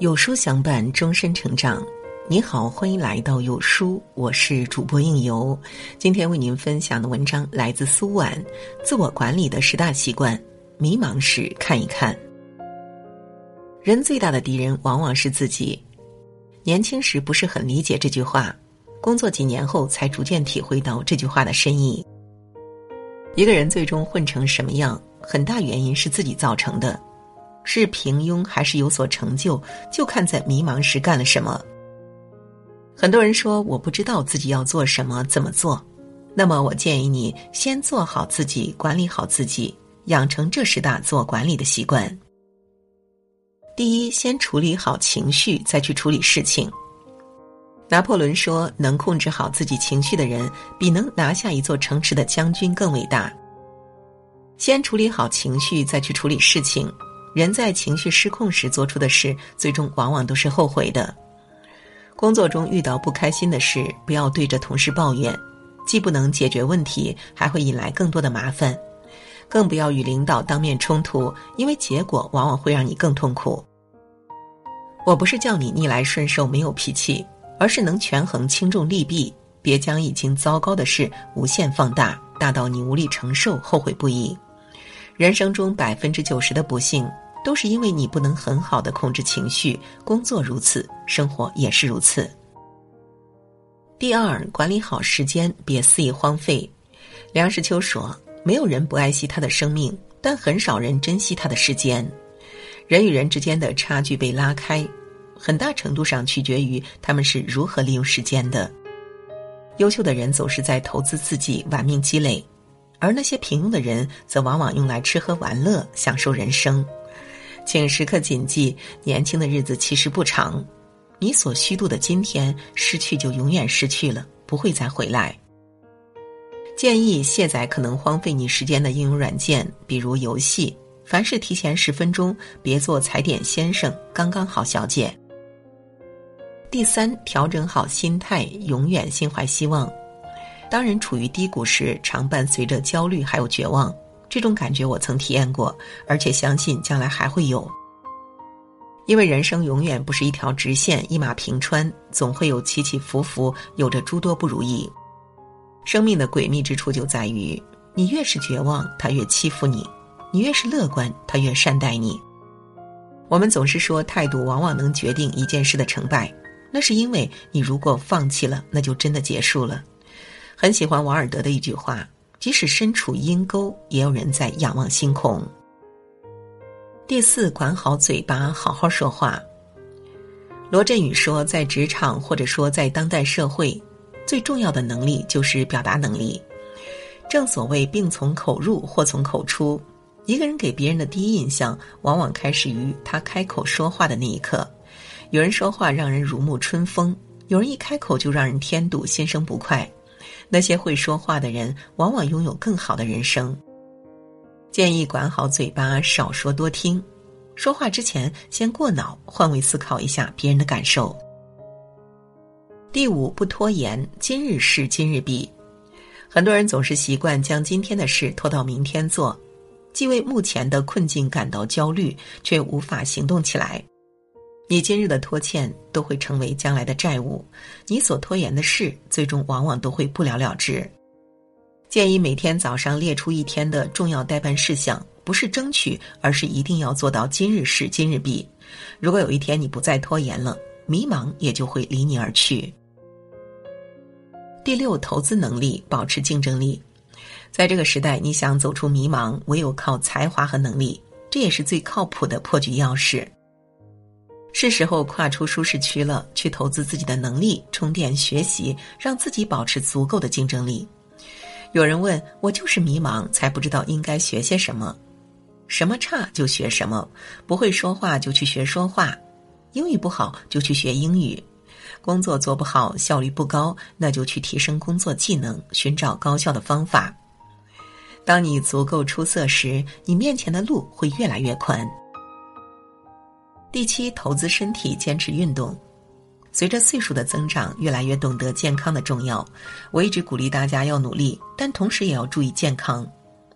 有书相伴，终身成长。你好，欢迎来到有书，我是主播应由。今天为您分享的文章来自苏婉，《自我管理的十大习惯》。迷茫时看一看。人最大的敌人往往是自己。年轻时不是很理解这句话，工作几年后才逐渐体会到这句话的深意。一个人最终混成什么样，很大原因是自己造成的。是平庸还是有所成就，就看在迷茫时干了什么。很多人说我不知道自己要做什么，怎么做？那么我建议你先做好自己，管理好自己，养成这十大自我管理的习惯。第一，先处理好情绪，再去处理事情。拿破仑说：“能控制好自己情绪的人，比能拿下一座城池的将军更伟大。”先处理好情绪，再去处理事情。人在情绪失控时做出的事，最终往往都是后悔的。工作中遇到不开心的事，不要对着同事抱怨，既不能解决问题，还会引来更多的麻烦。更不要与领导当面冲突，因为结果往往会让你更痛苦。我不是叫你逆来顺受、没有脾气，而是能权衡轻重利弊，别将已经糟糕的事无限放大，大到你无力承受，后悔不已。人生中百分之九十的不幸，都是因为你不能很好的控制情绪。工作如此，生活也是如此。第二，管理好时间，别肆意荒废。梁实秋说：“没有人不爱惜他的生命，但很少人珍惜他的时间。人与人之间的差距被拉开，很大程度上取决于他们是如何利用时间的。优秀的人总是在投资自己，玩命积累。”而那些平庸的人，则往往用来吃喝玩乐，享受人生。请时刻谨记，年轻的日子其实不长，你所虚度的今天，失去就永远失去了，不会再回来。建议卸载可能荒废你时间的应用软件，比如游戏。凡事提前十分钟，别做踩点先生，刚刚好小姐。第三，调整好心态，永远心怀希望。当人处于低谷时，常伴随着焦虑还有绝望。这种感觉我曾体验过，而且相信将来还会有。因为人生永远不是一条直线，一马平川，总会有起起伏伏，有着诸多不如意。生命的诡秘之处就在于，你越是绝望，他越欺负你；你越是乐观，他越善待你。我们总是说，态度往往能决定一件事的成败，那是因为你如果放弃了，那就真的结束了。很喜欢王尔德的一句话：“即使身处阴沟，也有人在仰望星空。”第四，管好嘴巴，好好说话。罗振宇说，在职场或者说在当代社会，最重要的能力就是表达能力。正所谓“病从口入，祸从口出”。一个人给别人的第一印象，往往开始于他开口说话的那一刻。有人说话让人如沐春风，有人一开口就让人添堵，心生不快。那些会说话的人，往往拥有更好的人生。建议管好嘴巴，少说多听。说话之前，先过脑，换位思考一下别人的感受。第五，不拖延，今日事今日毕。很多人总是习惯将今天的事拖到明天做，既为目前的困境感到焦虑，却无法行动起来。你今日的拖欠都会成为将来的债务，你所拖延的事，最终往往都会不了了之。建议每天早上列出一天的重要待办事项，不是争取，而是一定要做到今日事今日毕。如果有一天你不再拖延了，迷茫也就会离你而去。第六，投资能力，保持竞争力。在这个时代，你想走出迷茫，唯有靠才华和能力，这也是最靠谱的破局钥匙。是时候跨出舒适区了，去投资自己的能力，充电学习，让自己保持足够的竞争力。有人问我，就是迷茫，才不知道应该学些什么，什么差就学什么，不会说话就去学说话，英语不好就去学英语，工作做不好，效率不高，那就去提升工作技能，寻找高效的方法。当你足够出色时，你面前的路会越来越宽。第七，投资身体，坚持运动。随着岁数的增长，越来越懂得健康的重要。我一直鼓励大家要努力，但同时也要注意健康。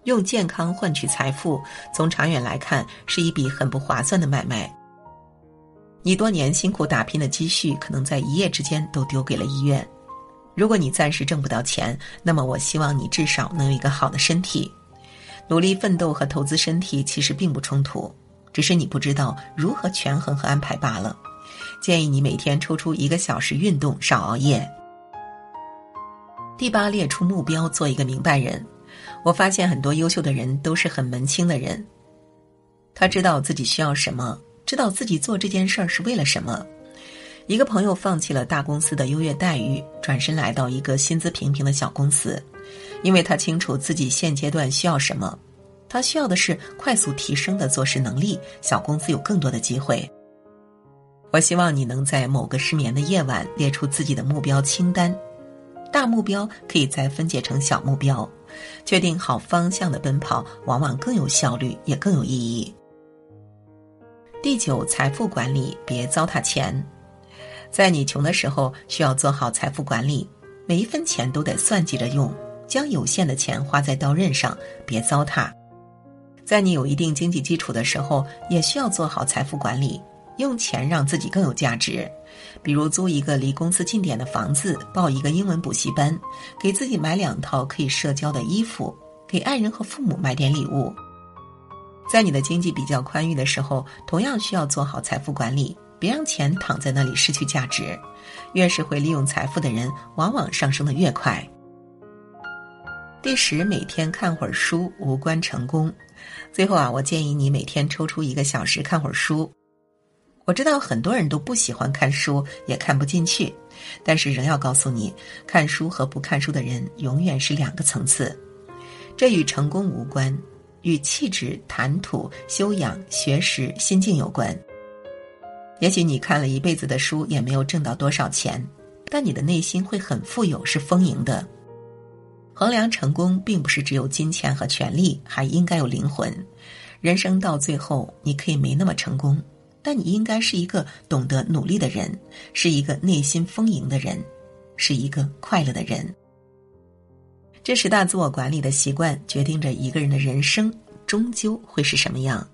用健康换取财富，从长远来看是一笔很不划算的买卖。你多年辛苦打拼的积蓄，可能在一夜之间都丢给了医院。如果你暂时挣不到钱，那么我希望你至少能有一个好的身体。努力奋斗和投资身体其实并不冲突，只是你不知道如何权衡和安排罢了。建议你每天抽出一个小时运动，少熬夜。第八，列出目标，做一个明白人。我发现很多优秀的人都是很门清的人，他知道自己需要什么，知道自己做这件事儿是为了什么。一个朋友放弃了大公司的优越待遇，转身来到一个薪资平平的小公司，因为他清楚自己现阶段需要什么。他需要的是快速提升的做事能力，小公司有更多的机会。我希望你能在某个失眠的夜晚列出自己的目标清单，大目标可以再分解成小目标，确定好方向的奔跑往往更有效率，也更有意义。第九，财富管理，别糟蹋钱。在你穷的时候，需要做好财富管理，每一分钱都得算计着用，将有限的钱花在刀刃上，别糟蹋。在你有一定经济基础的时候，也需要做好财富管理，用钱让自己更有价值，比如租一个离公司近点的房子，报一个英文补习班，给自己买两套可以社交的衣服，给爱人和父母买点礼物。在你的经济比较宽裕的时候，同样需要做好财富管理。别让钱躺在那里失去价值，越是会利用财富的人，往往上升的越快。第十，每天看会儿书，无关成功。最后啊，我建议你每天抽出一个小时看会儿书。我知道很多人都不喜欢看书，也看不进去，但是仍要告诉你，看书和不看书的人永远是两个层次。这与成功无关，与气质、谈吐、修养、学识、心境有关。也许你看了一辈子的书，也没有挣到多少钱，但你的内心会很富有，是丰盈的。衡量成功，并不是只有金钱和权利，还应该有灵魂。人生到最后，你可以没那么成功，但你应该是一个懂得努力的人，是一个内心丰盈的人，是一个快乐的人。这十大自我管理的习惯，决定着一个人的人生终究会是什么样。